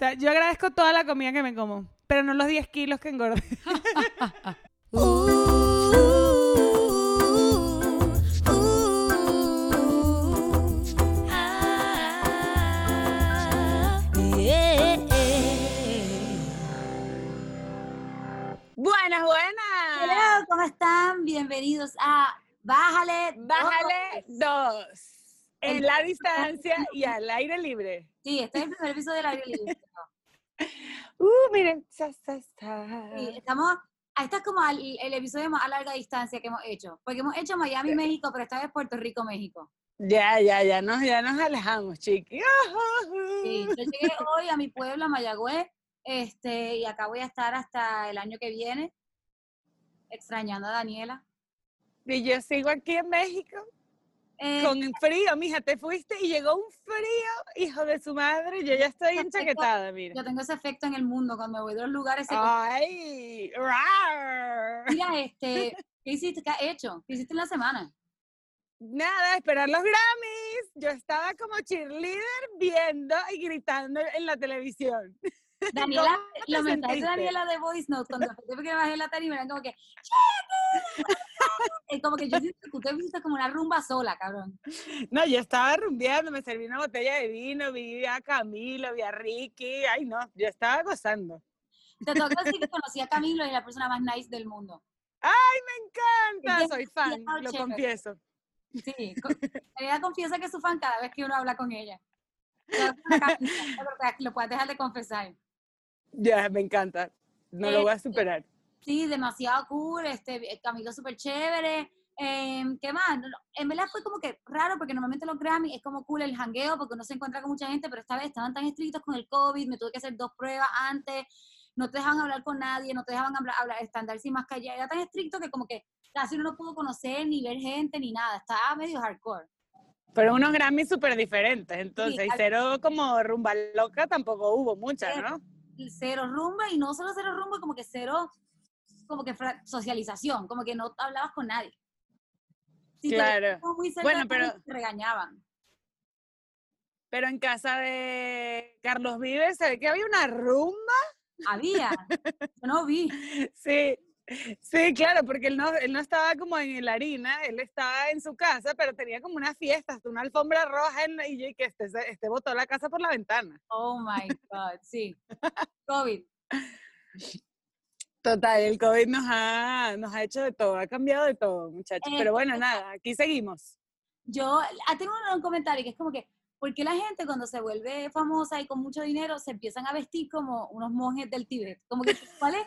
sea, yo agradezco toda la comida que me como, pero no los 10 kilos que engordé. Buenas, buenas. Hola, ¿cómo están? Bienvenidos a Bájale. Bájale dos. En la distancia y al aire libre. Sí, este es el primer episodio del aire libre. Uh, miren. sa, sa, sa. Sí, estamos, este es como el, el episodio más a larga distancia que hemos hecho. Porque hemos hecho Miami, México, pero esta vez Puerto Rico, México. Ya, ya, ya nos, ya nos alejamos, chiqui. Sí, yo llegué hoy a mi pueblo, a Mayagüez, este, y acá voy a estar hasta el año que viene, extrañando a Daniela. Y yo sigo aquí en México Eh, con frío, mija, te fuiste y llegó un frío, hijo de su madre, yo ya estoy enchaquetada, mira. yo tengo ese efecto en el mundo, cuando me voy de los lugares. se- Ay, rar. Mira, este, ¿qué hiciste? ¿Qué has hecho? ¿Qué hiciste en la semana? Nada, esperar los Grammys. Yo estaba como cheerleader viendo y gritando en la televisión. Daniela, ¿Cómo te los mensajes de? Daniela de Voice Note, cuando después que bajé la tarima, eran como que, es como que yo siento que usted viste como una rumba sola, cabrón. No, yo estaba rumbeando, me serví una botella de vino, vi a Camilo, vi a Ricky. Ay, no, yo estaba gozando. Te que decir que conocí a Camilo y es la persona más nice del mundo. Me encanta, soy fan, lo chévere. confieso. Sí, ella confiesa que es su fan cada vez que uno habla con ella. Lo puedes dejar de confesar. Ya, me encanta. No lo voy a Este, superar. Sí, demasiado cool, este, Camilo súper chévere. em, ¿Qué más? En verdad fue como que raro, porque normalmente los Grammy es como cool el jangueo, porque uno se encuentra con mucha gente, pero esta vez estaban tan estrictos con el COVID, me tuve que hacer dos pruebas antes, no te dejaban hablar con nadie, no te dejaban hablar, hablar estándar sin mascarilla, era tan estricto que como que casi uno no pudo conocer, ni ver gente, ni nada, estaba medio hardcore. Pero unos Grammys súper diferentes, entonces, y cero como rumba loca tampoco hubo muchas, Cero. ¿no? Cero rumba, y no solo cero rumba, como que cero, como que socialización, como que no hablabas con nadie. Si Claro. muy cerca Bueno, pero- te regañaban. Pero en casa de Carlos Vives se ve que había una rumba. Había. Yo no vi. Sí, sí, claro, porque él no, él no estaba como en la harina, él estaba en su casa, pero tenía como una fiesta, hasta una alfombra roja en, y yo, que este, se- este botó la casa por la ventana. Oh my God, sí. COVID. Total, el COVID nos ha, nos ha hecho de todo, ha cambiado de todo, muchachos. Eh, Pero bueno, nada, aquí seguimos. Yo ah, tengo un, comentario que es como que, ¿por qué la gente cuando se vuelve famosa y con mucho dinero se empiezan a vestir como unos monjes del Tíbet? Como que, ¿cuál es?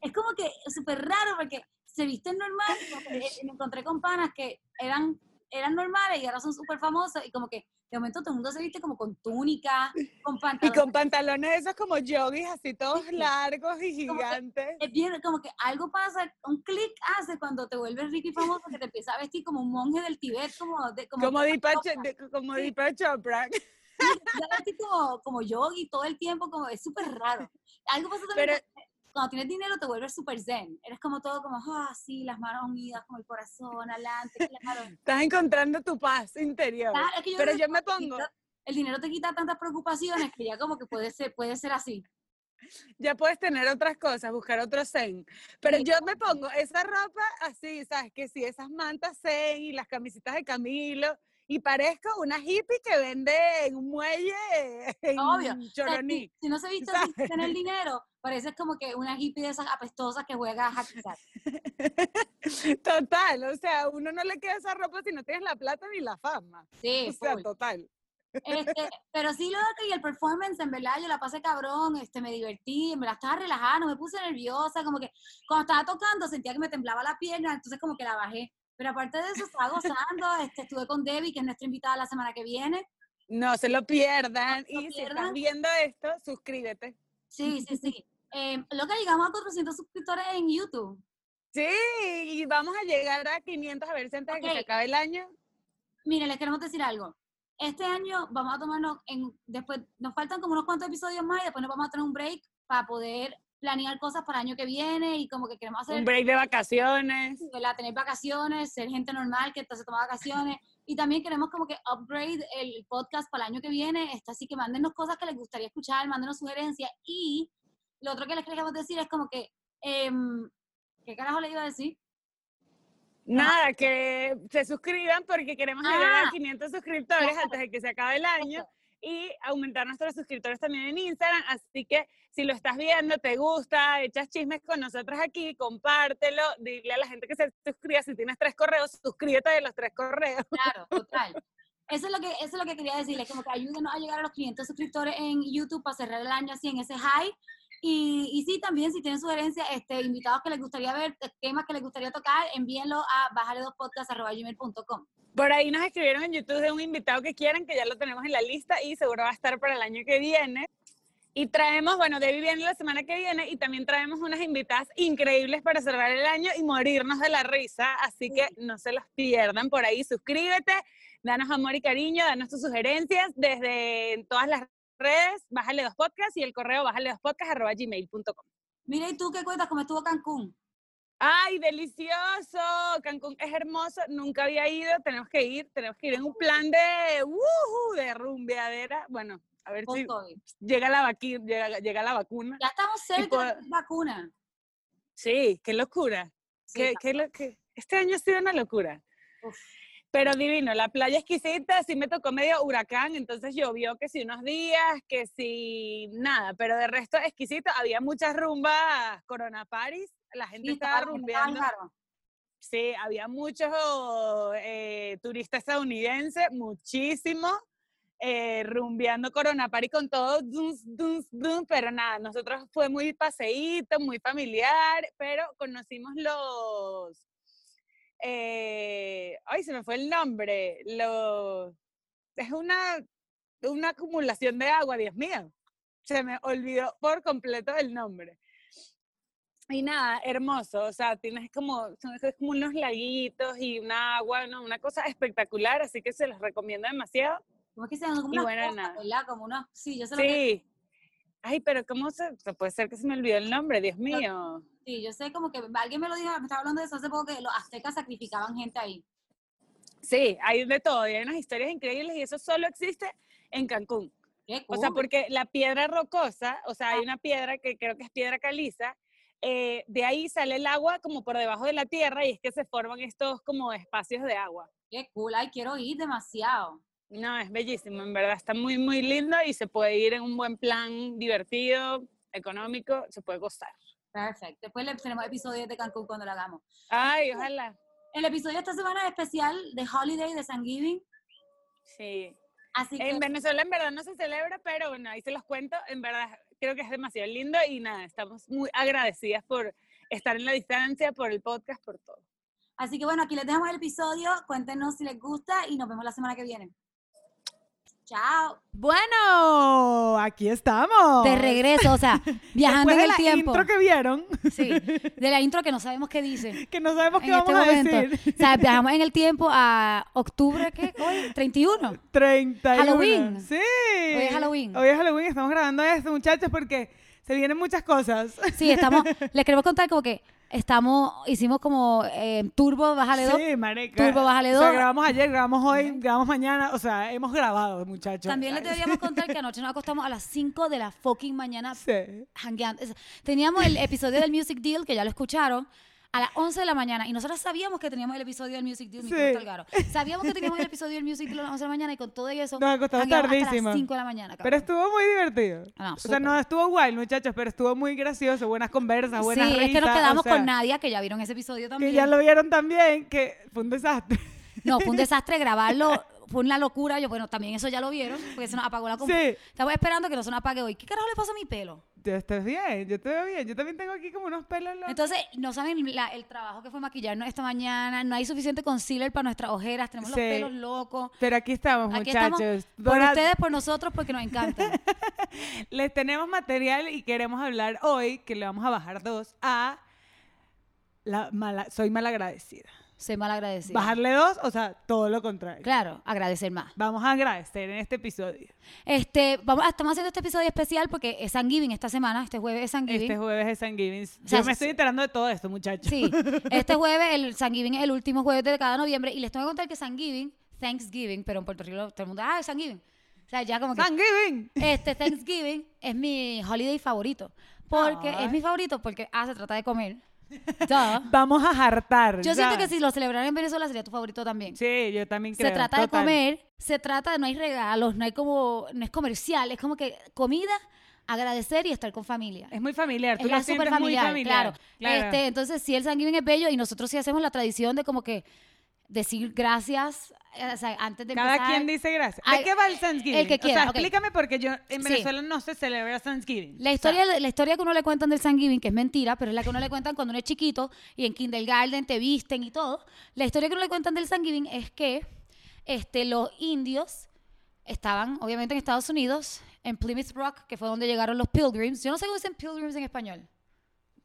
Es como que súper raro porque se visten normal. eh, Me encontré con panas que eran, eran normales y ahora son súper famosos y como que de momento todo el mundo se viste como con túnica, con Y pantalones. con pantalones esos como yogis, así todos largos y Como que- gigantes. es bien, como que algo pasa, un clic hace cuando te vuelves rico y famoso que te empieza a vestir como un monje del Tibet, como de, como, Como Deepak, Chopra. Ch- de- como Sí. Chopra. vestir como, como yogi todo el tiempo, como es súper raro. Algo pasa también Pero- cuando tienes dinero te vuelves súper zen, eres como todo como, ah, sí, las manos unidas, como el corazón, adelante, claro. Estás encontrando tu paz interior. Claro, es que yo Pero yo me pongo, El dinero te quita tantas preocupaciones que ya como que puede ser, puede ser así. ya puedes tener otras cosas, buscar otro zen. Pero Sí. yo me pongo esa ropa así, ¿sabes? Que sí, esas mantas zen y las camisitas de Camilo. Y parezco una hippie que vende en un muelle en Obvio. O sea, Choroní. si, si no se viste así sin tener dinero, pareces como que una hippie de esas apestosas que juega a hack Total, o sea, uno no le queda esa ropa si no tienes la plata ni la fama. Sí, O sea, total. Este, pero sí, lo que y el performance, en verdad, yo la pasé cabrón, este, me divertí, me la estaba relajando, me puse nerviosa, como que cuando estaba tocando sentía que me temblaba la pierna, entonces como que la bajé. Pero aparte de eso, estaba gozando, este, estuve con Debbie, que es nuestra invitada la semana que viene. No se lo pierdan. No se lo y si pierdan. viendo esto, suscríbete. Sí, sí, sí. Eh, lo que llegamos a 400 suscriptores en YouTube. Sí, y vamos a llegar a 500 a ver si antes de que se acabe el año. Miren, les queremos decir algo. Este año vamos a tomarnos, en, después nos faltan como unos cuantos episodios más y después nos vamos a tener un break para poder planear cosas para el año que viene y como que queremos hacer Un break de vacaciones. ¿verdad? Tener vacaciones, ser gente normal que se toma vacaciones Y también queremos como que upgrade el podcast para el año que viene. Está así que mándenos cosas que les gustaría escuchar, mándenos sugerencias. Y lo otro que les queremos decir es como que, em, ¿qué carajo le iba a decir? Nada, que se suscriban porque queremos llegar Ah. a 500 suscriptores antes de que se acabe el año y aumentar nuestros suscriptores también en Instagram. Así que si lo estás viendo, te gusta, echas chismes con nosotros aquí, compártelo, dile a la gente que se suscriba. Si tienes tres correos, suscríbete de los tres correos. Claro, total. Eso es lo que, eso es lo que quería decirles, como que ayúdenos a llegar a los 500 suscriptores en YouTube para cerrar el año así en ese high. Y, y sí, también si tienen sugerencias, este, invitados que les gustaría ver, temas que les gustaría tocar, envíenlo a bajale2podcast.gmail.com. Por ahí nos escribieron en YouTube de un invitado que quieren, que ya lo tenemos en la lista y seguro va a estar para el año que viene. Y traemos, bueno, Debbie viene la semana que viene y también traemos unas invitadas increíbles para cerrar el año y morirnos de la risa. Así que no se los pierdan por ahí. Suscríbete, danos amor y cariño, danos tus sugerencias desde todas las redes, bájale dos podcasts y el correo bájale dos podcasts arroba gmail.com. Mira, ¿y tú qué cuentas? ¿Cómo estuvo Cancún? ¡Ay, delicioso! Cancún es hermoso, nunca había ido, tenemos que ir, tenemos que ir en un plan de, uh, de rumbeadera. Bueno, a ver si llega la, vaqui- llega, llega la vacuna. Ya estamos cerca de la vacuna. Sí, qué locura. Sí, qué, qué- Este año ha sido una locura. Uf. Pero divino, la playa exquisita, sí me tocó medio huracán, entonces llovió que si unos días, que si nada, pero de resto exquisito, había muchas rumbas Corona Paris, la gente Sí, estaba rumbeando. Sí, había muchos eh, turistas estadounidenses, muchísimo, eh, rumbeando Corona Party con todo, duns, duns, duns, pero nada, nosotros fue muy paseíto, muy familiar, pero conocimos los, eh, ay, se me fue el nombre, los, es una, una acumulación de agua, Dios mío, se me olvidó por completo el nombre. Y nada, hermoso, o sea, tienes como, son es como unos laguitos y una agua, ¿no? una cosa espectacular, así que se los recomiendo demasiado. ¿Cómo es que se llaman? Como Y unas bueno, cosas. Como unos, sí, yo sé lo que, Sí. Ay, pero ¿cómo se, puede ser que se me olvidó el nombre? Dios mío. sí, yo sé como que alguien me lo dijo, me estaba hablando de eso hace poco, que los aztecas sacrificaban gente ahí. Sí, hay de todo, y hay unas historias increíbles y eso solo existe en Cancún. Qué O sea, cool. porque la piedra rocosa, o sea, hay una piedra que creo que es piedra caliza, eh, de ahí sale el agua como por debajo de la tierra y es que se forman estos como espacios de agua. Qué cool, ay, quiero ir demasiado. No, es bellísimo, en verdad, está muy, muy lindo y se puede ir en un buen plan divertido, económico, se puede gozar. Perfecto. Después le tenemos episodios de Cancún cuando lo hagamos. Ay, ojalá. El episodio de esta semana es especial de Holiday de Thanksgiving. Sí. Así que En Venezuela en verdad no se celebra, pero bueno, ahí se los cuento, en verdad creo que es demasiado lindo y nada, estamos muy agradecidas por estar en la distancia, por el podcast, por todo. Así que bueno, aquí les dejamos el episodio. Cuéntenos si les gusta y nos vemos la semana que viene. Chao. Bueno, aquí estamos. De regreso, o sea, viajando Después en de el la tiempo. intro que vieron, Sí, de la intro que no sabemos qué dice. que no sabemos qué En este vamos a momento. decir. O sea, viajamos en el tiempo a octubre, ¿qué? Hoy, 31. 31. Halloween. Sí. Hoy es Halloween. Hoy es Halloween, estamos grabando esto, muchachos, porque se vienen muchas cosas. Sí, estamos, les queremos contar como que estamos, hicimos como eh, turbo, bájale dos. Sí, marica. Turbo, bájale O sea, dos. grabamos ayer, grabamos hoy, grabamos mañana, o sea, hemos grabado, muchachos. También les deberíamos contar que anoche nos acostamos a las 5 de la fucking mañana Sí. hangueando. Teníamos el episodio del Music Deal, que ya lo escucharon, a las 11 de la mañana. Y nosotros sabíamos que teníamos el episodio del Music Deal, mi Sí. garo. Sabíamos que teníamos el episodio del Music Deal a las 11 de la mañana y con todo eso, Nos acostamos hasta tardísimo. las 5 de la mañana. Pero estuvo muy divertido. No, o sea, no estuvo guay, muchachos, pero estuvo muy gracioso, buenas conversas, buenas Sí, es que nos risas, o quedamos sea, con Nadia, que ya vieron ese episodio también. Que ya lo vieron también, que fue un desastre. No, fue un desastre grabarlo, fue una locura. Yo, bueno, también eso ya lo vieron, porque se nos apagó la computadora. Sí. Estamos esperando que no se nos apague hoy. ¿Qué carajo le pasa a mi pelo? Yo estoy bien, yo estoy bien. Yo también tengo aquí como unos pelos locos. Entonces, no saben la- el trabajo que fue maquillarnos esta mañana. No hay suficiente concealer para nuestras ojeras. Tenemos Sí. los pelos locos. Pero aquí estamos, Aquí estamos muchachos. por ustedes, por nosotros, porque nos encanta. Les tenemos material y queremos hablar hoy, que le vamos a bajar dos, a la mala, soy malagradecida. Soy mal agradecida. Bajarle dos, o sea, todo lo contrario. Claro, agradecer más. Vamos a agradecer en este episodio. Este, vamos, estamos haciendo este episodio especial porque es San Giving esta semana. Este jueves es San Giving. Este jueves es San Giving. O sea, Yo me estoy enterando de todo esto, muchachos. Sí, este jueves, el San Giving es el último jueves de cada noviembre y les tengo que contar que San Giving, Thanksgiving, pero en Puerto Rico todo el mundo, ah, es Thanksgiving. O sea, ya como que Thanksgiving. este Thanksgiving es mi holiday favorito. Porque Ay. es mi favorito porque, ah, se trata de comer. Duh. Vamos a jartar. Yo siento que si lo celebraran en Venezuela sería tu favorito también. Sí, yo también creo. se trata de comer, se trata de no hay regalos, no hay como, no es comercial, es como que comida, agradecer y estar con familia. Es muy familiar. Tú Es la sientes super muy familiar, familiar. claro. Claro. Este, entonces, sí, el Thanksgiving es bello y nosotros sí hacemos la tradición de como que decir gracias o sea, antes de Cada empezar. quien dice gracias. Ay, ¿De qué va el Thanksgiving? el que O quiera, sea, ok. explícame porque yo en Sí. Venezuela no se celebra Thanksgiving. La O sea, historia, la historia que uno le cuentan del Thanksgiving, que es mentira, pero es la que uno le cuentan cuando uno es chiquito y en kindergarten te visten y todo. La historia que uno le cuentan del Thanksgiving es que este, los indios estaban, obviamente, en Estados Unidos, en Plymouth Rock, que fue donde llegaron los Pilgrims. Yo no sé cómo dicen Pilgrims en español.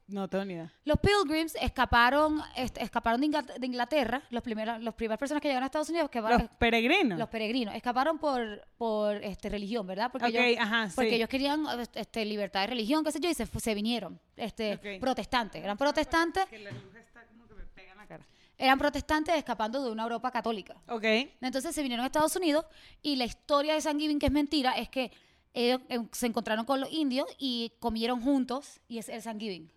No tengo ni idea. Los Pilgrims escaparon, escaparon de, Ingl- de Inglaterra, los primeros, las primeras personas que llegaron a Estados Unidos, que Los peregrinos. los peregrinos, escaparon por, por este, religión, ¿verdad? Porque ellos- ajá, porque sí. ellos querían este, libertad de religión, qué sé yo, y se, vinieron. Este. Protestantes. Eran protestantes, Que la luz está como que me pega en la cara. eran protestantes escapando de una Europa católica. Ok. Entonces se vinieron a Estados Unidos y la historia de San Giving, que es mentira, es que ellos eh, se encontraron con los indios y comieron juntos y es el San Giving.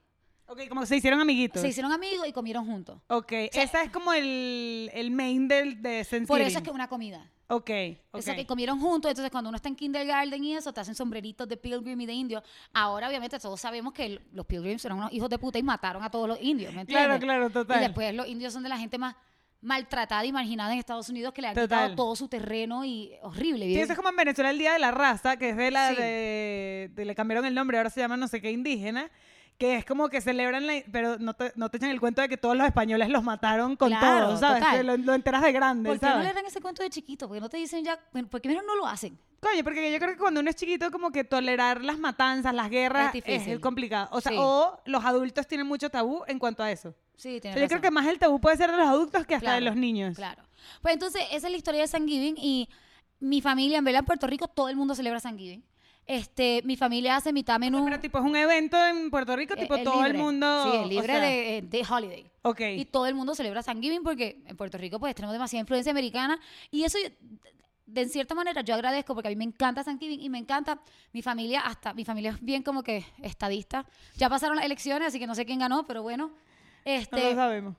Ok, como se hicieron amiguitos. Se hicieron amigos y comieron juntos. Ok, esa es como el, el main del, de. Por eso es que es una comida. Ok, ok. Eso que comieron juntos, entonces cuando uno está en kindergarten y eso, te hacen sombreritos de pilgrim y de indio. Ahora, obviamente, todos sabemos que el- los pilgrims eran unos hijos de puta y mataron a todos los indios, ¿me entiendes? Claro, claro, total. Y después los indios son de la gente más maltratada y marginada en Estados Unidos que le han Total. quitado todo su terreno y horrible. Sí, eso es como en Venezuela el Día de la Raza, que es de la Sí. de, de- le cambiaron el nombre, ahora se llama no sé qué indígena, que es como que celebran, la, pero no te, no te echan el cuento de que todos los españoles los mataron con Claro, todo, ¿sabes? total. Que lo, lo enteras de grande, ¿Por qué no ¿sabes? le dan ese cuento de chiquito? Porque no te dicen ya, bueno, ¿por qué mejor no lo hacen? Coño, porque yo creo que cuando uno es chiquito, como que tolerar las matanzas, las guerras, Es es, complicado. O sea, Sí. o los adultos tienen mucho tabú en cuanto a eso. Sí, sea, yo creo razón. que más el tabú puede ser de los adultos que hasta de Claro, los niños. Claro. Pues entonces, esa es la historia de San Giving y mi familia, en verdad, en Puerto Rico, todo el mundo celebra San Giving. Este, mi familia hace mitad menú. Pero tipo es un evento en Puerto Rico, eh, tipo es todo el libre. mundo... Sí, es o libre sea, de, eh, de holiday. Ok. Y todo el mundo celebra San Giving porque en Puerto Rico pues tenemos demasiada influencia americana y eso de en cierta manera yo agradezco porque a mí me encanta San Giving y me encanta mi familia hasta mi familia es bien como que estadista. Ya pasaron las elecciones, así que no sé quién ganó, pero bueno. no Este, lo sabemos.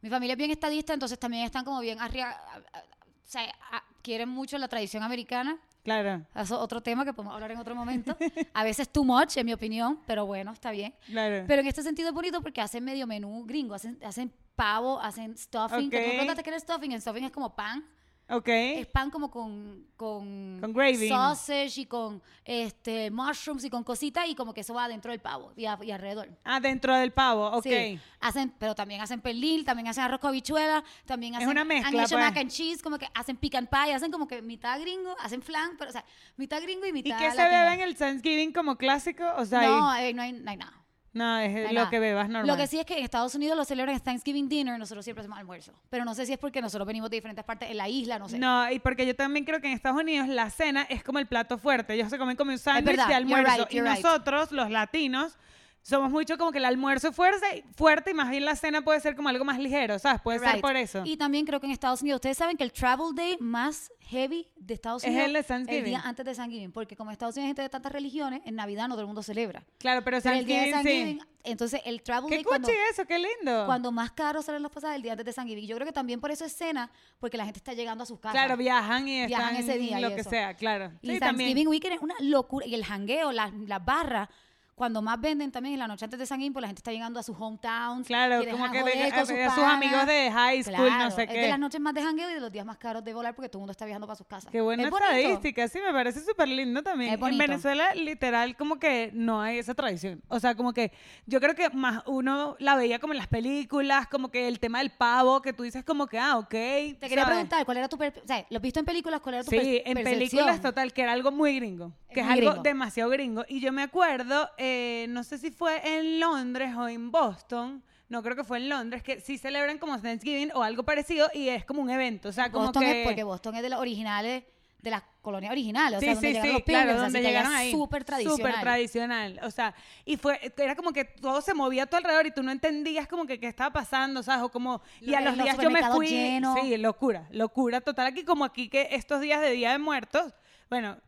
mi familia es bien estadista, entonces también están como bien arriba, o sea, a- quieren mucho la tradición americana. Claro, es otro tema que podemos hablar en otro momento. A veces too much, en mi opinión, pero bueno, está bien. claro. Pero en este sentido es bonito porque hacen medio menú gringo, hacen, hacen pavo, hacen stuffing. que ¿Tú que era stuffing? El stuffing es como pan. Ok. Es pan como con, con, Con gravy. sausage y con este, mushrooms y con cositas y como que eso va dentro del pavo y, a- y alrededor. Ah, dentro del pavo, ok. Sí. Hacen, pero también hacen pernil, también hacen arroz con habichuela, también Es hacen una mezcla, han hecho pues. mac and cheese, como que hacen pecan pie, hacen como que mitad gringo, hacen flan, pero o sea, mitad gringo y ¿Y mitad qué se bebe en el Thanksgiving como clásico? O sea, No, ahí- eh, no, hay, no hay nada. No, es hay lo nada. que bebas normal. Lo que sí es que en Estados Unidos lo celebran Thanksgiving dinner, nosotros siempre hacemos almuerzo. Pero no sé si es porque nosotros venimos de diferentes partes en la isla, no sé. No, y porque yo también creo que en Estados Unidos la cena es como el plato fuerte. Ellos se comen como un sándwich de you're almuerzo. right, y you're right. nosotros, los latinos, somos mucho como que el almuerzo es fuerte, fuerte y más bien la cena puede ser como algo más ligero, ¿sabes? Puede ser por eso. Y también creo que en Estados Unidos, ustedes saben que el travel day más heavy de Estados Es Unidos el de Thanksgiving. día antes de Thanksgiving, porque como Estados Unidos hay gente de tantas religiones, en Navidad no todo el mundo celebra. claro, pero Pero el día de Thanksgiving, sí. entonces el travel Qué day cuando, eso, qué lindo. cuando más caro salen los pasajes el día antes de Thanksgiving. Yo creo que también por eso es cena, porque la gente está llegando a sus casas. Claro, viajan y Viajan están ese día y lo que sea, claro. Y Sí, Thanksgiving también. Weekend es una locura. Y el jangueo, las, las barras, cuando más venden también en la noche antes de Thanksgiving, pues la gente está llegando a sus hometowns. Claro, como que de- con a- sus a sus panas. amigos de high school, no sé Es de qué. las noches más de jangueo y de los días más caros de volar porque todo el mundo está viajando para sus casas. Qué buena Es estadística, sí, me parece súper lindo también. En. Venezuela, literal, como que no hay esa tradición. O sea, como que yo creo que más uno la veía como en las películas, como que el tema del pavo, que tú dices como que, ah, ok. Te quería preguntar, ¿cuál era tu... O sea, ¿lo visto en películas? ¿Cuál era tu Sí, en percepción? películas total, que era algo muy gringo, que es, algo gringo. demasiado gringo. Y yo me acuerdo, eh, no sé si fue en Londres o en Boston, no creo que fue en Londres, que sí celebran como Thanksgiving o algo parecido y es como un evento. O sea, como Boston que... es porque Boston es de los originales de las colonias originales, o Sí, sea, donde sí, llegaron sí, los claro, pilgrims, donde que allá llegaron ahí. súper tradicional. Súper tradicional. O sea, y fue, era como que todo se movía a tu alrededor y tú no entendías como que qué estaba pasando, ¿sabes? O como, y a los los días yo me fui. Sí, locura, locura total. Aquí como aquí que estos días de Día de Muertos, bueno,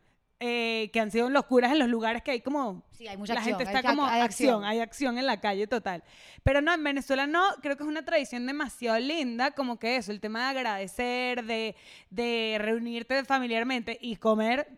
eh, que han sido locuras en los lugares que hay como Sí, hay mucha la acción, gente hay está ca- como hay acción, acción. hay acción en la calle total. Pero no, en Venezuela no, creo que es una tradición demasiado linda, como que eso, el tema de agradecer, de, de reunirte familiarmente y comer,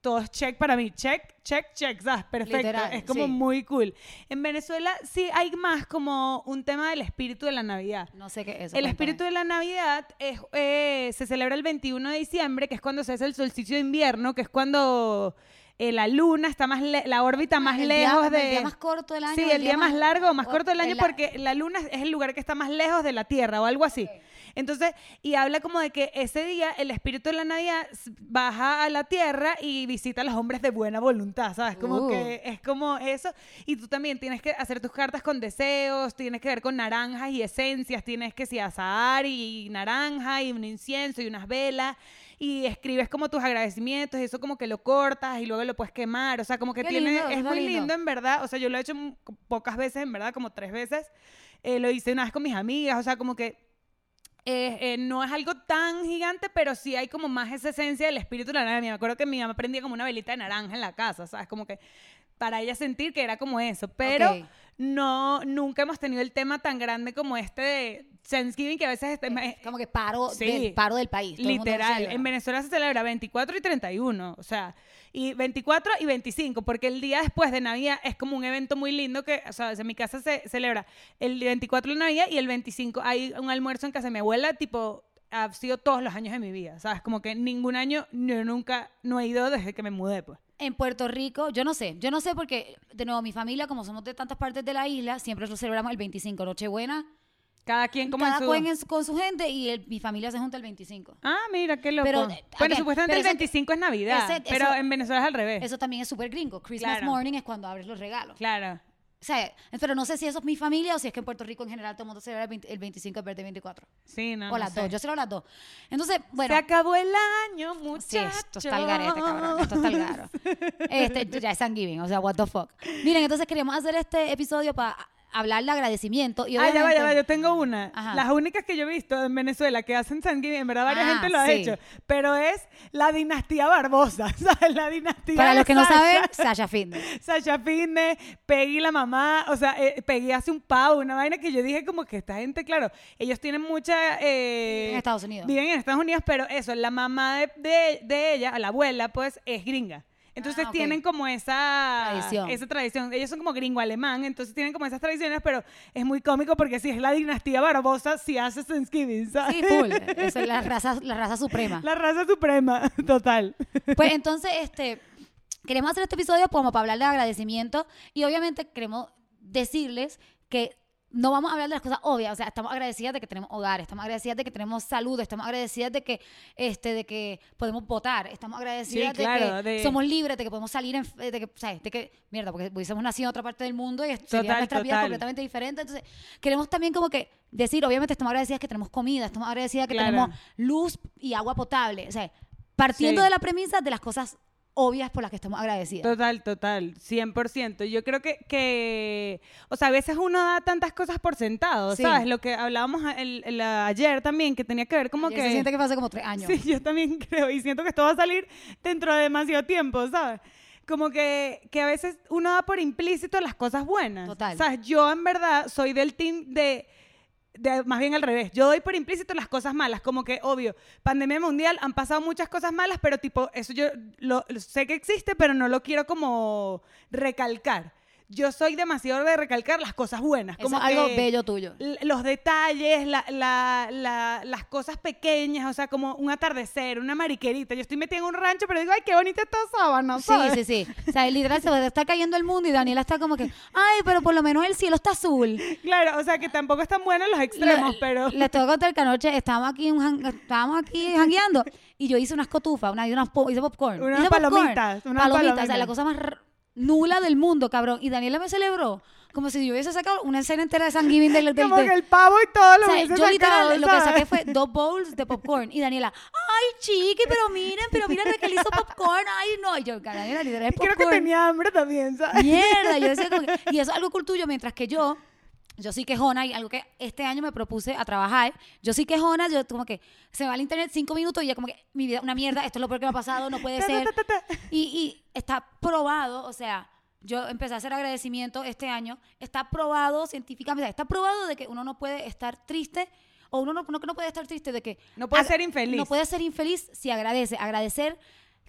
todo es check para mí, check, check, check, ¿sabes? Perfecto, Literal, es como sí. muy cool. En Venezuela sí hay más como un tema del espíritu de la Navidad. No sé qué es eso. El cuéntame. espíritu de la Navidad es, eh, se celebra el 21 de diciembre, que es cuando se hace el solsticio de invierno, que es cuando eh, la luna está más, le- la órbita más El día- lejos el de... día más corto del año. Sí, el día más largo o más o- corto del año la- porque la luna es el lugar que está más lejos de la Tierra o algo así. Entonces, y habla como de que ese día el espíritu de la Navidad baja a la Tierra y visita a los hombres de buena voluntad, ¿sabes? Como Uh. que es como eso. Y tú también tienes que hacer tus cartas con deseos, tienes que ver con naranjas y esencias, tienes que si azahar y naranja y un incienso y unas velas. Y escribes como tus agradecimientos y eso como que lo cortas y luego lo puedes quemar. O sea, como que Qué tiene, lindo, es muy lindo. lindo en verdad. O sea, yo lo he hecho pocas veces, en verdad, como tres veces. Eh, lo hice una vez con mis amigas. O sea, como que eh, eh, no es algo tan gigante, pero sí hay como más esa esencia del espíritu de la naranja. Me acuerdo que mi mamá prendía como una velita de naranja en la casa, ¿sabes? Como que para ella sentir que era como eso. Pero. No, nunca hemos tenido el tema tan grande como este de Thanksgiving, que a veces este, es, Como que paro, Sí. del, paro del país. todo Literal, en Venezuela se celebra 24 y 31, o sea, y 24 y 25, porque el día después de Navidad es como un evento muy lindo que, o sea, en mi casa se celebra el 24 de Navidad y el 25 hay un almuerzo en casa de mi abuela, tipo, ha sido todos los años de mi vida, ¿sabes? Como que ningún año, yo nunca, no he ido desde que me mudé, pues. En Puerto Rico, yo no sé, yo no sé porque, de nuevo, mi familia, como somos de tantas partes de la isla, siempre lo celebramos el 25, Nochebuena, Cada quien como en cada su... quien en su- con su gente y el- mi familia se junta el 25. Ah, mira, qué loco. Pero, bueno, supuestamente pero el eso- 25 es Navidad, ese- pero eso- en Venezuela es al revés. Eso también es súper gringo. Christmas Claro. morning es cuando abres los regalos. Claro. O sea, pero no sé si eso es mi familia o si es que en Puerto Rico en general todo el mundo celebra el 20 el 25 en vez de 24. Sí, no, o no las sé. dos, yo celebro las dos. Entonces, bueno. Se acabó el año, Sí, muchachos. esto está el garete, cabrón. Esto está el garo. Este, ya es Thanksgiving, o sea, what the fuck. Miren, entonces queríamos hacer este episodio para hablar de agradecimiento. Y Ah, ya va, ya obviamente- va, yo tengo una. Ajá. Las únicas que yo he visto en Venezuela que hacen Thanksgiving, en verdad varias Ah, gente lo ha sí. hecho, pero es la dinastía Barbosa, ¿sabes? La dinastía Para los que no saben, Sasha Fitness. Sasha Fitness, Peggy la mamá, o sea, eh, Peggy hace un pavo, una vaina que yo dije como que esta gente, claro, ellos tienen mucha... eh, En Estados Unidos. Viven en Estados Unidos, pero eso, la mamá de, de- de ella, la abuela, pues es gringa. Entonces Ah, tienen como esa Tradición. esa tradición. Ellos son como gringo alemán, entonces tienen como esas tradiciones, pero es muy cómico porque si es la dinastía Barbosa, si hace Thanksgiving, ¿sabes? Sí, full. Eso es la raza, la raza suprema. La raza suprema, total. Pues entonces, este, queremos hacer este episodio como para hablar de agradecimiento y obviamente queremos decirles que no vamos a hablar de las cosas obvias, o sea, estamos agradecidas de que tenemos hogar, estamos agradecidas de que tenemos salud, estamos agradecidas de que, este, de que podemos votar, estamos agradecidas Sí, claro, de que de- somos libres, de que podemos salir, en, de que, ¿sabes? De que, mierda, porque hubiésemos nacido en otra parte del mundo y sería Total, nuestra vida completamente diferente, entonces queremos también como que decir, obviamente estamos agradecidas que tenemos comida, estamos agradecidas que Claro. tenemos luz y agua potable, o sea, partiendo Sí. de la premisa de las cosas obvias por las que estamos agradecidas. Total, total, 100%. Yo creo que, que, o sea, a veces uno da tantas cosas por sentado, Sí. ¿sabes? Lo que hablábamos el- el- ayer también, que tenía que ver como Ayer que... Se siente que fue hace como tres años. Sí, yo también creo, y siento que esto va a salir dentro de demasiado tiempo, ¿sabes? Como que, que a veces uno da por implícito las cosas buenas. Total. ¿Sabes? Yo en verdad soy del team de, más bien al revés. Yo doy por implícito las cosas malas, como que, obvio, pandemia mundial, han pasado muchas cosas malas, pero tipo, eso yo lo sé que existe, pero no lo quiero como recalcar. Yo soy demasiado de recalcar las cosas buenas. Eso Como es algo que- bello tuyo. los detalles, la- la- la- las cosas pequeñas, o sea, como un atardecer, una mariquerita. Yo estoy metida en un rancho, pero digo, ay, qué bonita esta sábana, Sí, ¿sabes? sí, sí. O sea, literal se está cayendo el mundo y Daniela está como que, ay, pero por lo menos el cielo está azul. Claro, o sea, que tampoco están buenos los extremos, pero... Les tengo que contar que anoche estábamos aquí, un estábamos aquí jangueando y yo hice unas cotufas, una, y unas po- hice popcorn. Unas Hice popcorn. palomitas, unas palomitas. O sea, palomitas. la cosa más nula del mundo, cabrón. Y Daniela me celebró como si yo hubiese sacado una escena entera de San Giving del, del, Como del- que el pavo y todo lo o sea, hubiese yo literal sacado, lo que saqué fue dos bowls de popcorn y Daniela, ay chiqui, pero miren, pero miren que él hizo popcorn, ay no, y yo, Daniela, literal es Y creo popcorn. que tenía hambre también, ¿sabes? Mierda, yo decía como que- y eso es algo cool tuyo, mientras que yo, yo sí quejona y algo que este año me propuse a trabajar, yo sí quejona, yo como que se me va al internet cinco minutos y ya como que mi vida una mierda, esto es lo peor que me ha pasado, no puede ser. Y, y está probado, o sea, yo empecé a hacer agradecimiento este año, está probado científicamente, está probado de que uno no puede estar triste o uno no, no no puede estar triste de que No puede ser infeliz. No puede ser infeliz si agradece. Agradecer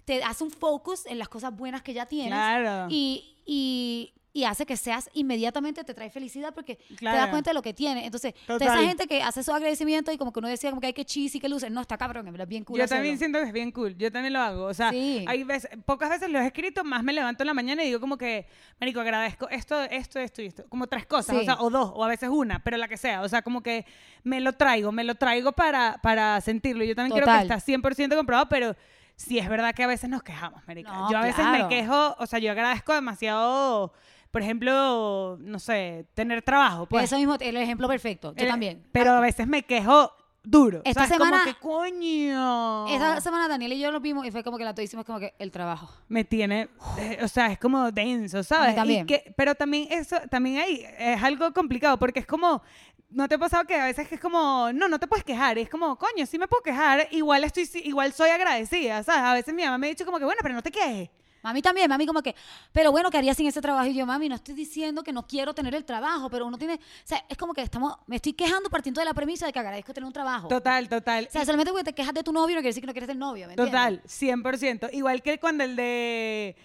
te hace un focus en las cosas buenas que ya tienes Claro. y, y, y hace que seas inmediatamente te trae felicidad porque te das cuenta de lo que tiene. Entonces, toda esa gente que hace su agradecimiento y como que uno decía como que hay que cheesy, que luces, no, está cabrón, es bien cool Yo hacerlo. también siento que es bien cool. Yo también lo hago. O sea, Sí. hay veces, pocas veces lo he escrito, más me levanto en la mañana y digo como que, marico, agradezco esto, esto, esto y esto. Como tres cosas, Sí. o sea, o dos, o a veces una, pero la que sea. O sea, como que me lo traigo, me lo traigo para, para sentirlo. Yo también creo que está 100% comprobado, pero sí es verdad que a veces nos quejamos, marica. No, yo a veces claro. me quejo, o sea, yo agradezco demasiado, por ejemplo, no sé, tener trabajo. Pues. Eso mismo, el ejemplo perfecto. Yo Eh, también. Pero a veces me quejo duro. Esta o sea, es como semana- que coño. Esta semana Daniel y yo lo vimos y fue como que la hicimos como que el trabajo. me tiene, eh, o sea, es como denso, ¿sabes? Y también. que- pero también eso, también ahí es algo complicado porque es como, ¿no te ha pasado que a veces es como, no, no te puedes quejar? Y es como, coño, sí me puedo quejar, igual estoy, igual soy agradecida, ¿sabes? A veces mi mamá me ha dicho como que, bueno, pero no te quejes. Mami también, mami como que, pero bueno, ¿qué haría sin ese trabajo? Y yo, mami, no estoy diciendo que no quiero tener el trabajo, pero uno tiene, o sea, es como que estamos, me estoy quejando partiendo de la premisa de que agradezco tener un trabajo. Total, total. O sea, solamente porque te quejas de tu novio no quiere decir que no quieres ser novio, ¿me entiendes? Total, 100%. Igual que cuando el de,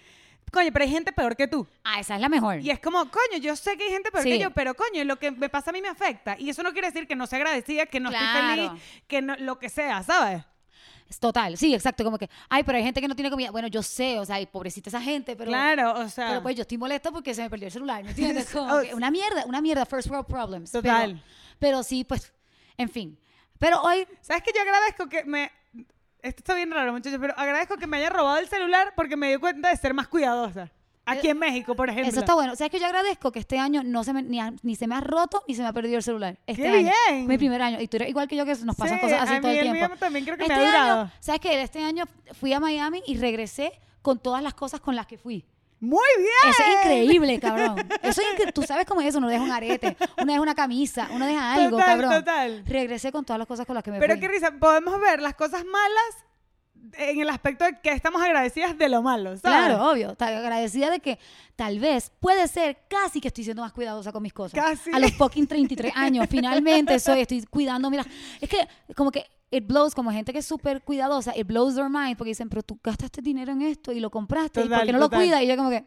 coño, pero hay gente peor que tú. Ah, esa es la mejor. Y es como, coño, yo sé que hay gente peor Sí. que yo, pero coño, lo que me pasa a mí me afecta. Y eso no quiere decir que no sea agradecida, que no estoy feliz, que no, lo que sea, ¿sabes? Total, sí, exacto, como que, ay, pero hay gente que no tiene comida. Bueno, yo sé, o sea, y pobrecita esa gente, pero... claro, o sea, Pero pues yo estoy molesta porque se me perdió el celular, ¿me entiendes? Como que una mierda, una mierda, first world problems. Total. Pero, sí, pues, en fin. Pero hoy, ¿sabes que Yo agradezco que me... Esto está bien raro, muchachos, pero agradezco que me haya robado el celular porque me di cuenta de ser más cuidadosa. Aquí en México, por ejemplo. eso está bueno. O sea, es que yo agradezco que este año no se me, ni, ni se me ha roto ni se me ha perdido el celular. Este ¡Qué año. bien! Mi primer año. Y tú eres igual que yo que nos pasan Sí, cosas así a todo mí el el mío tiempo. también creo que este me ha durado. año, ¿sabes qué? Este año fui a Miami y regresé con todas las cosas con las que fui. Muy bien. Eso es increíble, cabrón. Eso es incre- Tú sabes cómo es eso. Uno deja un arete, uno deja una camisa, uno deja algo, Total, cabrón. total. Regresé con todas las cosas con las que me Pero fui. qué risa, podemos ver las cosas malas en el aspecto de que estamos agradecidas de lo malo, ¿sabes? Claro, obvio. Agradecida de que tal vez, puede ser, casi que estoy siendo más cuidadosa con mis cosas. Casi. A los fucking 33 años, finalmente soy, estoy cuidando, mira. Es que como que it blows, como gente que es súper cuidadosa, it blows their mind porque dicen, pero tú gastaste dinero en esto y lo compraste, ¿y por Total, qué no lo total. cuidas? Y yo como que,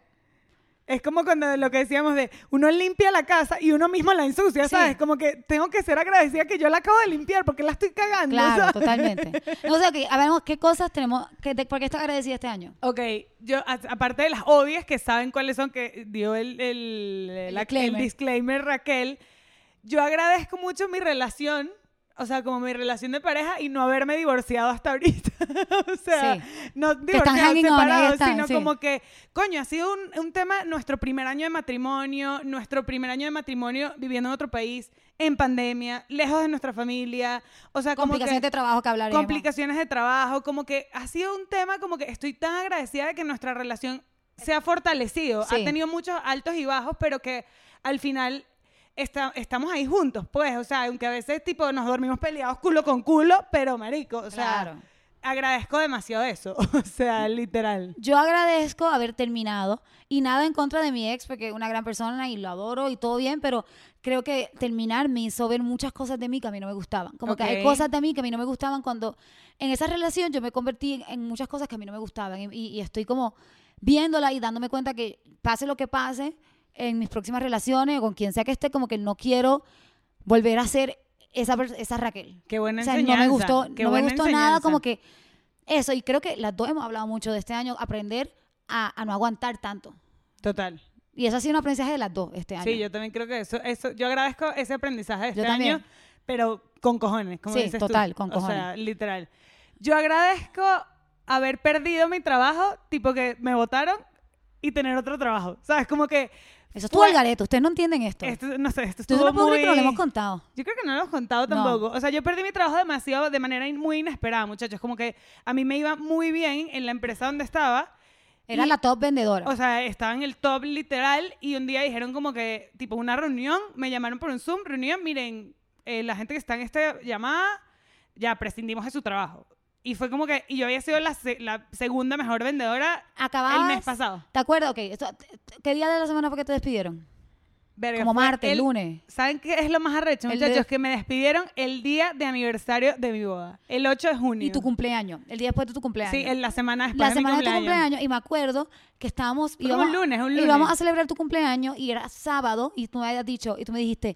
Es como cuando lo que decíamos de uno limpia la casa y uno mismo la ensucia, Sí. ¿sabes? Como que tengo que ser agradecida que yo la acabo de limpiar porque la estoy cagando. claro, ¿sabes? totalmente. No sé, ok, a ver, qué cosas tenemos, que, ¿por qué estás agradecida este año? Ok, yo, a- aparte de las obvias que saben cuáles son, que dio el, el, la- el disclaimer. disclaimer Raquel, yo agradezco mucho mi relación, o sea, como mi relación de pareja y no haberme divorciado hasta ahorita. o sea, Sí. no divorciado, separado, están, sino sí. como que, coño, ha sido un, un tema, nuestro primer año de matrimonio, nuestro primer año de matrimonio viviendo en otro país, en pandemia, lejos de nuestra familia, o sea, como que Complicaciones de trabajo que hablaremos. complicaciones de trabajo, como que ha sido un tema como que estoy tan agradecida de que nuestra relación se ha fortalecido. Sí. Ha tenido muchos altos y bajos, pero que al final está- estamos ahí juntos, pues, o sea, aunque a veces tipo nos dormimos peleados culo con culo, pero marico, o sea, agradezco demasiado eso, o sea, literal. Yo agradezco haber terminado y nada en contra de mi ex porque es una gran persona y lo adoro y todo bien, pero creo que terminar me hizo ver muchas cosas de mí que a mí no me gustaban. Como que hay cosas de mí que a mí no me gustaban cuando en esa relación yo me convertí en, en muchas cosas que a mí no me gustaban y, y- y estoy como viéndola y dándome cuenta que pase lo que pase en mis próximas relaciones o con quien sea que esté, como que no quiero volver a ser esa, esa Raquel. Qué buena O sea, enseñanza. no me gustó, qué no me gustó nada, enseñanza. como que eso, y creo que las dos hemos hablado mucho de este año, aprender a, a no aguantar tanto. Total. Y eso ha sido un aprendizaje de las dos este año. Sí, yo también creo que eso, eso, yo agradezco ese aprendizaje de este Yo también. año, pero con cojones, como Sí, dices tú. total, con O sea, cojones. literal. Yo agradezco haber perdido mi trabajo, tipo que me votaron y tener otro trabajo. ¿Sabes? Como que Eso estuvo Fue- al gareto. Ustedes no entienden esto. esto, no sé, esto estuvo no puedo creer muy... que no lo hemos contado. Yo creo que no lo hemos contado No. tampoco. O sea, yo perdí mi trabajo demasiado, de manera in- muy inesperada, muchachos. Como que a mí me iba muy bien en la empresa donde estaba. Era Y- la top vendedora. O sea, estaba en el top literal y un día dijeron como que, tipo, una reunión, me llamaron por un Zoom, reunión, miren, eh, la gente que está en esta llamada, ya prescindimos de su trabajo. Y fue como que, y yo había sido la, se- la segunda mejor vendedora Acababas. el mes pasado. ¿Te acuerdas? Ok, esto- ¿qué día de la semana fue que te despidieron? Verga, Como martes, el- lunes. ¿Saben qué es lo más arrecho, El muchachos? de- Que me despidieron el día de aniversario de mi boda, el 8 de junio. Y tu cumpleaños. El día después de tu cumpleaños. Sí, en la semana después la de mi semana de tu cumpleaños. cumpleaños. Y me acuerdo que estábamos. Un lunes, un lunes. Íbamos a celebrar tu cumpleaños y era sábado. Y tú me habías dicho, y tú me dijiste,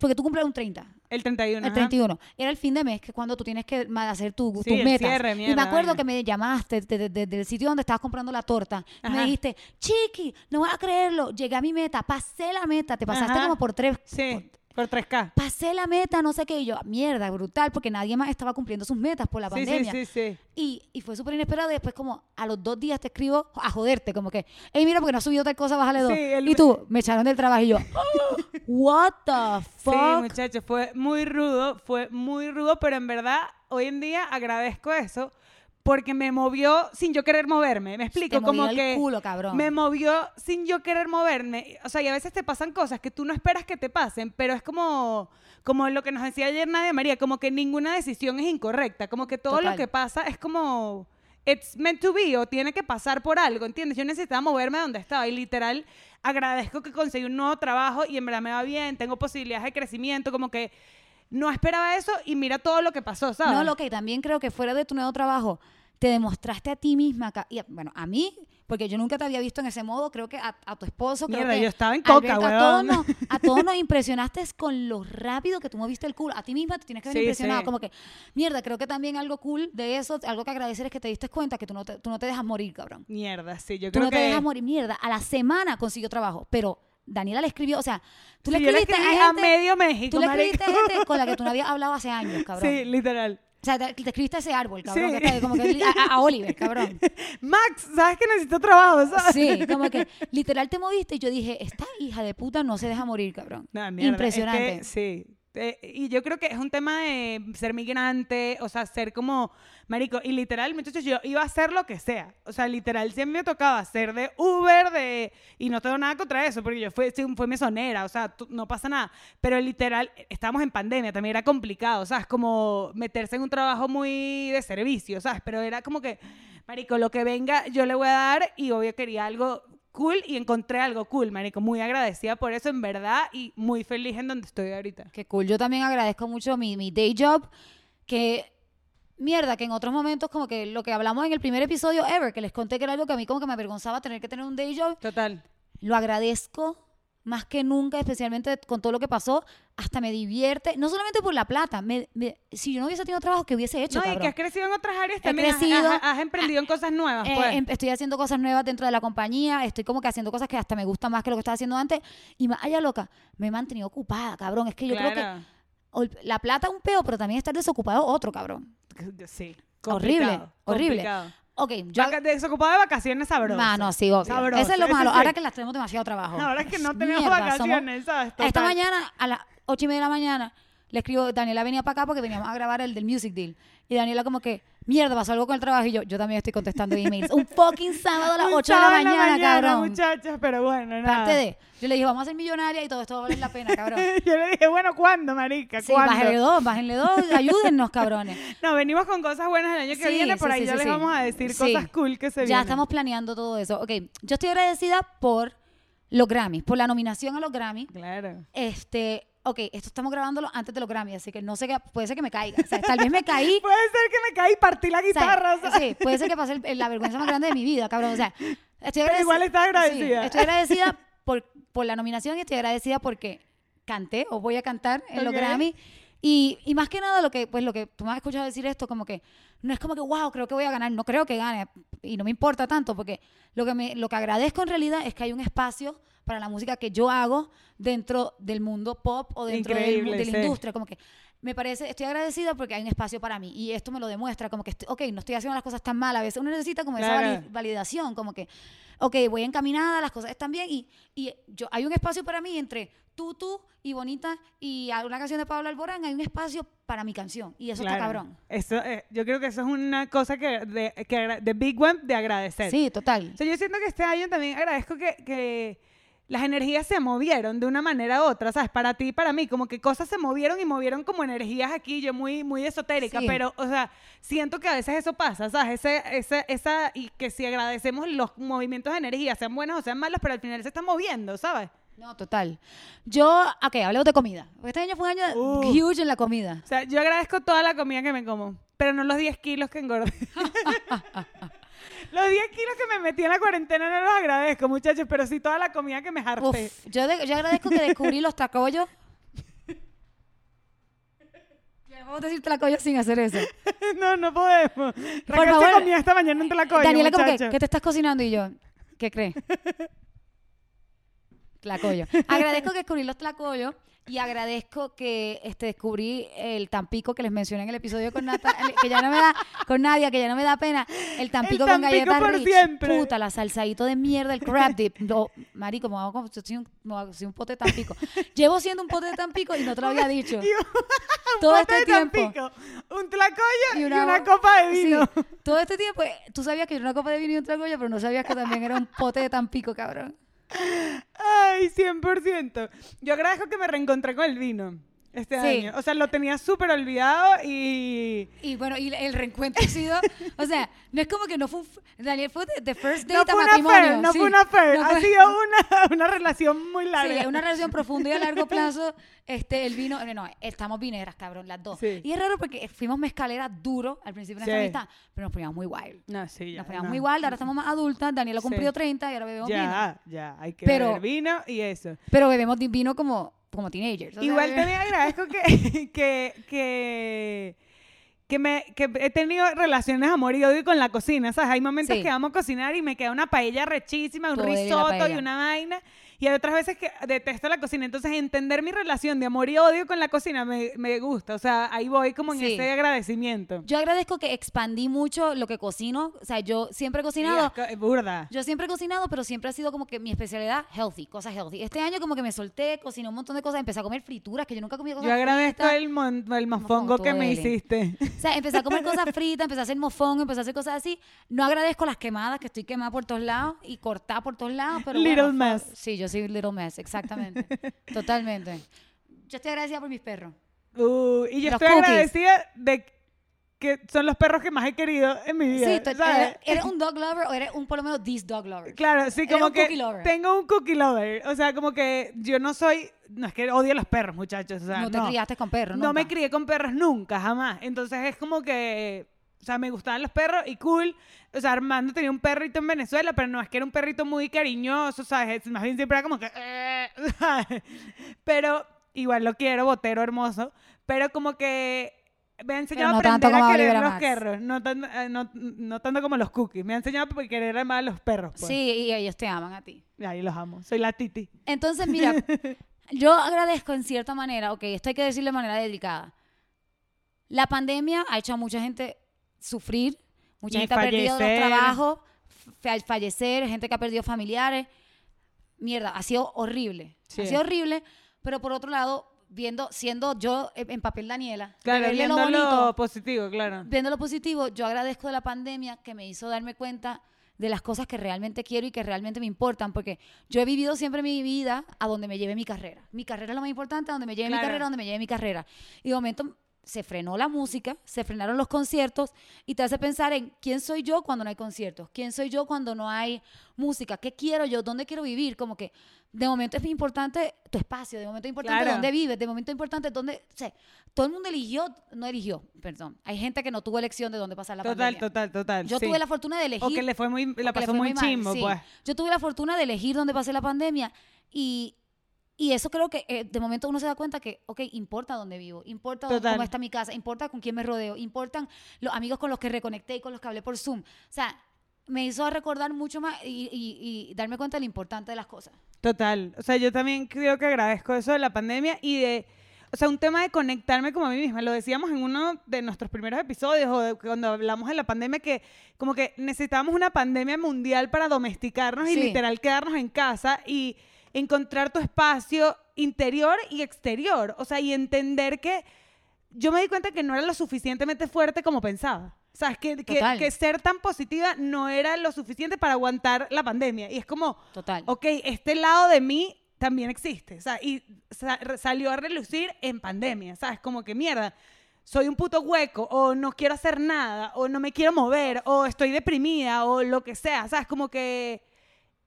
porque tu cumpleaños un 30. El 31. El ajá. 31. Era el fin de mes, que es cuando tú tienes que hacer tu, Sí, tus el metas. cierre, y mierda, me acuerdo que me llamaste de- de- de- del sitio donde estabas comprando la torta. Y me Ajá. dijiste, Chiqui, no vas a creerlo. Llegué a mi meta, pasé la meta. Te pasaste Ajá. como por tres. Sí, por 3K. Pasé la meta, no sé qué. Y yo, mierda, brutal, porque nadie más estaba cumpliendo sus metas por la Sí, sí, pandemia. sí, sí. Y, y fue súper inesperado. Y después, como a los dos días te escribo a joderte, como que, hey, mira, porque no has subido tal cosa, bájale dos. Sí, el- Y tú, me echaron del trabajo y yo, what the Sí, fuck. muchachos, fue muy rudo, fue muy rudo, pero en verdad hoy en día agradezco eso porque me movió sin yo querer moverme. Me explico, Te como el que culo, cabrón. me movió sin yo querer moverme. O sea, y a veces te pasan cosas que tú no esperas que te pasen, pero es como como lo que nos decía ayer Nadia María, como que ninguna decisión es incorrecta, como que todo Total. lo que pasa es como it's meant to be o tiene que pasar por algo, ¿entiendes? Yo necesitaba moverme de donde estaba y literal agradezco que conseguí un nuevo trabajo y en verdad me va bien, tengo posibilidades de crecimiento, como que no esperaba eso y mira todo lo que pasó, ¿sabes? No, lo que también creo que fuera de tu nuevo trabajo, te demostraste a ti misma, y a- bueno, a mí, porque yo nunca te había visto en ese modo, creo que a, a tu esposo, creo Mierda, que yo estaba en coca, Alberto, a todos, nos, a todos nos impresionaste con lo rápido que tú moviste el culo. A ti misma te tienes que haber Sí, impresionado. sí. Como que, mierda, creo que también algo cool de eso, algo que agradecer es que te diste cuenta que tú no te, tú no te dejas morir, cabrón. Mierda, sí, yo Tú creo no te que dejas morir, mierda. A la semana consiguió trabajo, pero Daniela le escribió, o sea, tú le Sí, le escribiste escribí a a gente, medio México, tú le escribiste a gente con la que tú no habías hablado hace años, cabrón. Sí, literal. O sea, te, te escribiste a ese árbol, cabrón. Sí. que está- como que a, a Oliver, cabrón. Max, ¿sabes que necesito trabajo? ¿sabes? Sí, como que literal te moviste y yo dije, esta hija de puta no se deja morir, cabrón. Mierda, Impresionante. es que, sí. Eh, y yo creo que es un tema de ser migrante, o sea, ser como, marico, y literal, muchachos, yo iba a hacer lo que sea. O sea, literal, siempre me tocaba ser de Uber, de... Y no tengo nada contra eso, porque yo fui, fui mesonera, o sea, no pasa nada. Pero literal, estábamos en pandemia, también era complicado, ¿sabes? Como meterse en un trabajo muy de servicio, ¿sabes? Pero era como que, marico, lo que venga yo le voy a dar y obvio quería algo cool y encontré algo cool, marico. Muy agradecida por eso, en verdad, y muy feliz en donde estoy ahorita. Qué cool. Yo también agradezco mucho mi, mi day job, que mierda, que en otros momentos como que lo que hablamos en el primer episodio ever, que les conté que era algo que a mí como que me avergonzaba tener que tener un day job, Total. lo agradezco más que nunca, especialmente con todo lo que pasó, hasta me divierte, no solamente por la plata, me- me- si yo no hubiese tenido trabajo, ¿qué hubiese hecho? No, y que has crecido en otras áreas también. has- crecido. Has, has emprendido en cosas nuevas, Eh, pues. em- estoy haciendo cosas nuevas dentro de la compañía, estoy como que haciendo cosas que hasta me gustan más que lo que estaba haciendo antes. Y más allá loca, me he mantenido ocupada, cabrón. Es que yo creo que la plata un peo, pero también estar desocupado otro, cabrón. Sí. Horrible, complicado, horrible. Ok, yo... Vaca- Desocupado de vacaciones sabroso. Mano, sí, obvio. Sabroso, Eso es lo ese malo. sí. Ahora que las tenemos demasiado trabajo. Ahora es que no tenemos Mierda, somos- vacaciones, ¿sabes? Esta mañana, a las ocho y media de la mañana, le escribo, Daniela venía para acá porque veníamos a grabar el del Music Deal. Y Daniela como que, mierda, pasó algo con el trabajo. Y yo, yo también estoy contestando emails. Un fucking sábado a las Un 8 de la en mañana, cabrón. muchachos, pero bueno, nada. Parte de. Yo le dije, vamos a ser millonaria y todo esto va a valer la pena, cabrón. Yo le dije, bueno, ¿cuándo, marica? Sí, ¿Cuándo? bájenle dos, bájenle dos, ayúdennos, cabrones. No, venimos con cosas buenas el año que Sí, viene, por sí, ahí ya les vamos a decir cosas cool que se Ya vienen. estamos planeando todo eso. Ok, yo estoy agradecida por los Grammys, por la nominación a los Grammys. Claro. Este, ok, esto estamos grabándolo antes de los Grammys, así que no sé qué, puede ser que me caiga. O sea, tal vez me caí. Puede ser que me caí y partí la o sea, guitarra, o sea. sí, puede ser que pase el- la vergüenza más grande de mi vida, cabrón. O sea, estoy agradecida. igual estás agradecida. sí, estoy agradecida por, por la nominación y estoy agradecida porque canté o voy a cantar en los Ok. Grammy. Y, y más que nada lo que, pues lo que tú me has escuchado decir esto, como que no es como que, wow, creo que voy a ganar, no creo que gane y no me importa tanto porque lo que, me, lo que agradezco en realidad es que hay un espacio para la música que yo hago dentro del mundo pop o dentro del de la sí. industria, como que me parece, estoy agradecida porque hay un espacio para mí y esto me lo demuestra, como que, estoy- ok, no estoy haciendo las cosas tan mal, a veces uno necesita como esa Claro. vali- validación, como que, ok, voy encaminada, las cosas están bien y, y yo, hay un espacio para mí entre tú, tú y Bonita y una canción de Pablo Alborán, hay un espacio para mi canción y eso está Claro. cabrón. Eso, eh, yo creo que eso es una cosa que de, que de Big One de agradecer. Sí, total. O sea, yo siento que este año también agradezco que, que las energías se movieron de una manera u otra, ¿sabes? Para ti y para mí, como que cosas se movieron y movieron como energías aquí, yo muy, muy esotérica, Sí. pero, o sea, siento que a veces eso pasa, ¿sabes? Ese, ese, esa, y que si agradecemos los movimientos de energía, sean buenos o sean malos, pero al final se están moviendo, ¿sabes? No, total. Yo, ok, hablemos de comida. Este año fue un año Uh. huge en la comida. O sea, yo agradezco toda la comida que me como, pero no los 10 kilos que engordé. los 10 kilos que me metí en la cuarentena no los agradezco, muchachos, pero sí toda la comida que me harté. Uf, yo, de- yo agradezco que descubrí los Vamos a decir tlacoyos sin hacer eso. no, no podemos. Por se favor, comía esta mañana entre la coña, Daniela, como que. ¿qué te estás cocinando? Y yo, ¿qué crees? Tlacoyo. Agradezco que descubrí los tlacoyos y agradezco que este, descubrí el Tampico que les mencioné en el episodio con Nata, que ya no me da, con Nadia, que ya no me da pena. El Tampico, con Tampico galletas por siempre. Puta, la salsadito de mierda, el crab dip. No, marico, me hago como soy un, soy pote de Tampico. Llevo siendo un pote de Tampico y no te lo había dicho. Un Todo pote este de tiempo. Tampico, un tlacoyo y Y una, copa de vino. Sí, todo este tiempo, eh, tú sabías que era una copa de vino y un tragoya, pero no sabías que también era un pote de Tampico, cabrón. Ay, 100%. Yo agradezco que me reencontré con el vino este Sí. año. O sea, lo tenía súper olvidado y... Y bueno, y el reencuentro ha sido, o sea, no es como que no fue Daniel fue de first date No a fue una matrimonio. affair, no sí. fue una affair. No Ha fue- sido una, una relación muy larga. Sí, una relación profunda y a largo plazo. Este, el vino, no, no, estamos vineras, cabrón, las dos. Sí. Y es raro porque fuimos mezcaleras duro al principio de nuestra amistad, pero nos poníamos muy wild. No, sí, ya. Nos poníamos no. muy wild, ahora estamos más adultas, Daniel ha Sí. cumplido 30 y ahora bebemos vino. Ya, ya. Hay que Pero- beber vino y eso. Pero bebemos vino como, como teenagers. o sea, Igual también agradezco que, que, que, que, me, que he tenido relaciones amor y odio con la cocina, ¿sabes? Hay momentos Sí. que vamos a cocinar y me queda una paella rechísima, un Poder risotto y una vaina. Y hay otras veces que detesto la cocina. Entonces, entender mi relación de amor y odio con la cocina me, me gusta. O sea, ahí voy como en Sí. ese agradecimiento. Yo agradezco que expandí mucho lo que cocino. O sea, yo siempre he cocinado. Co- burda. Yo siempre he cocinado, pero siempre ha sido como que mi especialidad healthy, cosas healthy. Este año como que me solté, cociné un montón de cosas, empecé a comer frituras que yo nunca comía cosas Yo agradezco fritas. el, mon- el mofongo Mofongo, que me hiciste. O sea, empecé a comer cosas fritas, empecé a hacer mofón, empecé a hacer cosas así. No agradezco las quemadas, que estoy quemada por todos lados y cortada por todos lados, pero Little bueno, mess. Sí, yo soy little mess, exactamente. Totalmente. Yo estoy agradecida por mis perros. Uh, y yo Los estoy cookies. agradecida de que son los perros que más he querido en mi vida. Sí, ¿sabes? ¿eres, eres un dog lover o eres un por lo menos this dog lover? Claro, sí, como que tengo un cookie lover. O sea, como que yo no soy, no es que odio a los perros, muchachos. O sea, no te criaste con perros, No me crié con perros nunca, jamás. Entonces es como que, o sea, me gustaban los perros y cool. O sea, Armando tenía un perrito en Venezuela, pero no es que era un perrito muy cariñoso, ¿sabes? Más bien siempre era como que, eh, ¿sabes? Pero igual lo quiero, botero hermoso. Pero como que me ha enseñado no a aprender a a querer Olivera los perros. No, tan- eh, no, no tanto como los cookies. Me ha enseñado a querer a los perros. Pues. Sí, y ellos te aman a ti. Ahí los amo. Soy la Titi. Entonces, mira, yo agradezco en cierta manera, ok, esto hay que decirlo de manera delicada. La pandemia ha hecho a mucha gente sufrir, mucha Y gente ha perdido los trabajos, fa- fallecer, gente que ha perdido familiares. Mierda, ha sido horrible. Sí. Ha sido horrible, pero por otro lado, viendo, siendo yo en papel Daniela, Claro, viendo lo lo bonito, positivo, claro. viendo lo positivo, yo agradezco de la pandemia que me hizo darme cuenta de las cosas que realmente quiero y que realmente me importan, porque yo he vivido siempre mi vida a donde me lleve mi carrera. Mi carrera es lo más importante, a donde me lleve mi carrera, a donde me lleve mi carrera. Y de momento se frenó la música, se frenaron los conciertos y te hace pensar en quién soy yo cuando no hay conciertos, quién soy yo cuando no hay música, qué quiero yo, dónde quiero vivir, como que de momento es importante tu espacio, de momento es importante Claro. dónde vives, de momento es importante dónde, o sea, todo el mundo eligió, no eligió, perdón, hay gente que no tuvo elección de dónde pasar la Total, pandemia. total, total. Yo sí. tuve la fortuna de elegir O que le fue muy, la pasó muy chimbo, sí. pues. Yo tuve la fortuna de elegir dónde pasé la pandemia y, y eso creo que eh, de momento uno se da cuenta que, ok, importa dónde vivo, importa dónde- Total. cómo está mi casa, importa con quién me rodeo, importan los amigos con los que reconecté y con los que hablé por Zoom. O sea, me hizo recordar mucho más y, y- y darme cuenta de lo importante de las cosas. Total. O sea, yo también creo que agradezco eso de la pandemia y de. o sea, un tema de conectarme como a mí misma. Lo decíamos en uno de nuestros primeros episodios o de cuando hablamos de la pandemia que como que necesitábamos una pandemia mundial para domesticarnos y Sí. literal quedarnos en casa y encontrar tu espacio interior y exterior. O sea, y entender que yo me di cuenta que no era lo suficientemente fuerte como pensaba. O sea, es que, que, que ser tan positiva no era lo suficiente para aguantar la pandemia. Y es como, Total. ok, este lado de mí también existe. O sea, y salió a relucir en pandemia. ¿Sabes? Como que mierda. Soy un puto hueco, o no quiero hacer nada, o no me quiero mover, o estoy deprimida, o lo que sea. ¿Sabes? Como que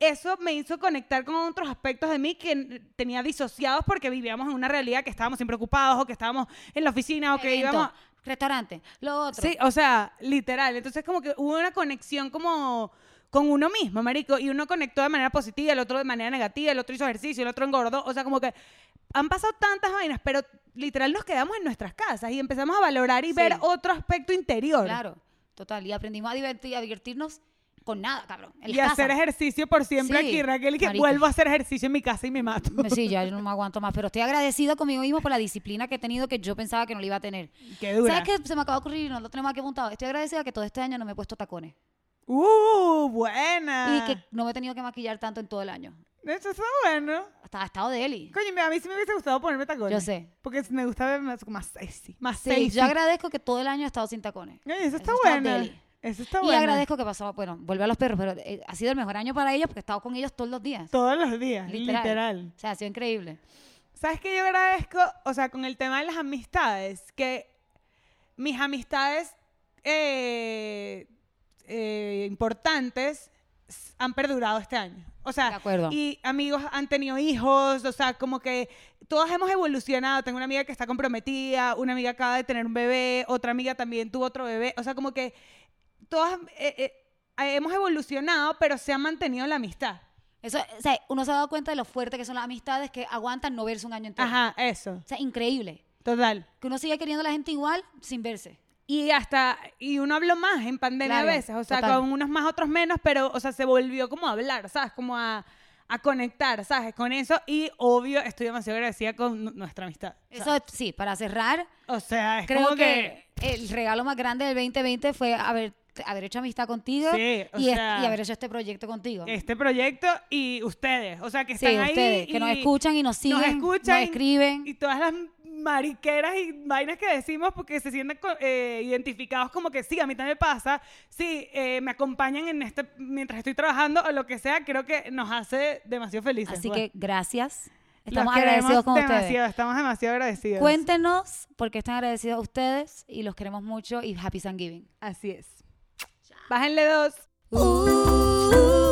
eso me hizo conectar con otros aspectos de mí que tenía disociados porque vivíamos en una realidad que estábamos siempre ocupados, o que estábamos en la oficina, o que Evento, íbamos. restaurante, lo otro. Sí, o sea, literal. Entonces como que hubo una conexión como con uno mismo, marico, y uno conectó de manera positiva, el otro de manera negativa, el otro hizo ejercicio, el otro engordó, o sea, como que han pasado tantas vainas, pero literal nos quedamos en nuestras casas y empezamos a valorar y Sí. ver otro aspecto interior. Claro, total. Y aprendimos a, divertir, a divertirnos con nada, cabrón. En Y la hacer casa. ejercicio por siempre Sí, aquí, Raquel, y que marica. vuelvo a hacer ejercicio en mi casa y me mato. Sí, ya yo no me aguanto más, pero estoy agradecido conmigo mismo por la disciplina que he tenido que yo pensaba que no la iba a tener. Qué dura. ¿Sabes qué? Se me acaba de ocurrir, no lo tenemos aquí apuntado. Estoy agradecida que todo este año no me he puesto tacones Uh, buena. y que no me he tenido que maquillar tanto en todo el año. Eso está bueno. Hasta ha estado de Eli. Coño, a mí sí me hubiese gustado ponerme tacones. Yo sé. Porque me gusta ver más, más sexy. Más Sí, sexy. yo agradezco que todo el año he estado sin tacones. Oye, eso está Eso está bueno. deli. Eso está y bueno. agradezco que pasó, bueno, vuelve a los perros, pero eh, ha sido el mejor año para ellos porque he estado con ellos todos los días. Todos los días, literal. Literal. O sea, ha sido increíble. ¿Sabes qué yo agradezco? O sea, con el tema de las amistades, que mis amistades eh, eh, importantes han perdurado este año. O sea, De acuerdo. y amigos han tenido hijos, o sea, como que todas hemos evolucionado. Tengo una amiga que está comprometida, una amiga acaba de tener un bebé, otra amiga también tuvo otro bebé. O sea, como que todas eh, eh, hemos evolucionado, pero se ha mantenido la amistad. Eso, o sea, uno se ha dado cuenta de lo fuerte que son las amistades que aguantan no verse un año entero. Ajá, eso, O sea, increíble. total. Que uno sigue queriendo a la gente igual sin verse. Y hasta, y uno habló más en pandemia Claro, a veces, o sea, total. con unos más, otros menos, pero, o sea, se volvió como a hablar, ¿sabes? Como a, a conectar, ¿sabes? Con eso, y obvio, estoy demasiado agradecida con nu- nuestra amistad. Sea, Eso sí, para cerrar, O sea, es creo como que, el regalo más grande del 2020 fue haber, haber hecho amistad contigo Sí, y, es- y haber hecho este proyecto contigo. este proyecto y ustedes, o sea, que Sí, están ahí. ustedes, que nos escuchan y nos siguen, nos escuchan nos escriben. Y todas las mariqueras y vainas que decimos porque se sienten eh, identificados como que sí, a mí también me pasa, sí, eh, me acompañan en este, mientras estoy trabajando o lo que sea, creo que nos hace demasiado felices. Así pues. que gracias. Estamos agradecidos con demasiado, ustedes. Estamos demasiado agradecidos. Cuéntenos por qué están agradecidos ustedes y los queremos mucho y Happy Thanksgiving. Así es. Bájenle dos. Uh,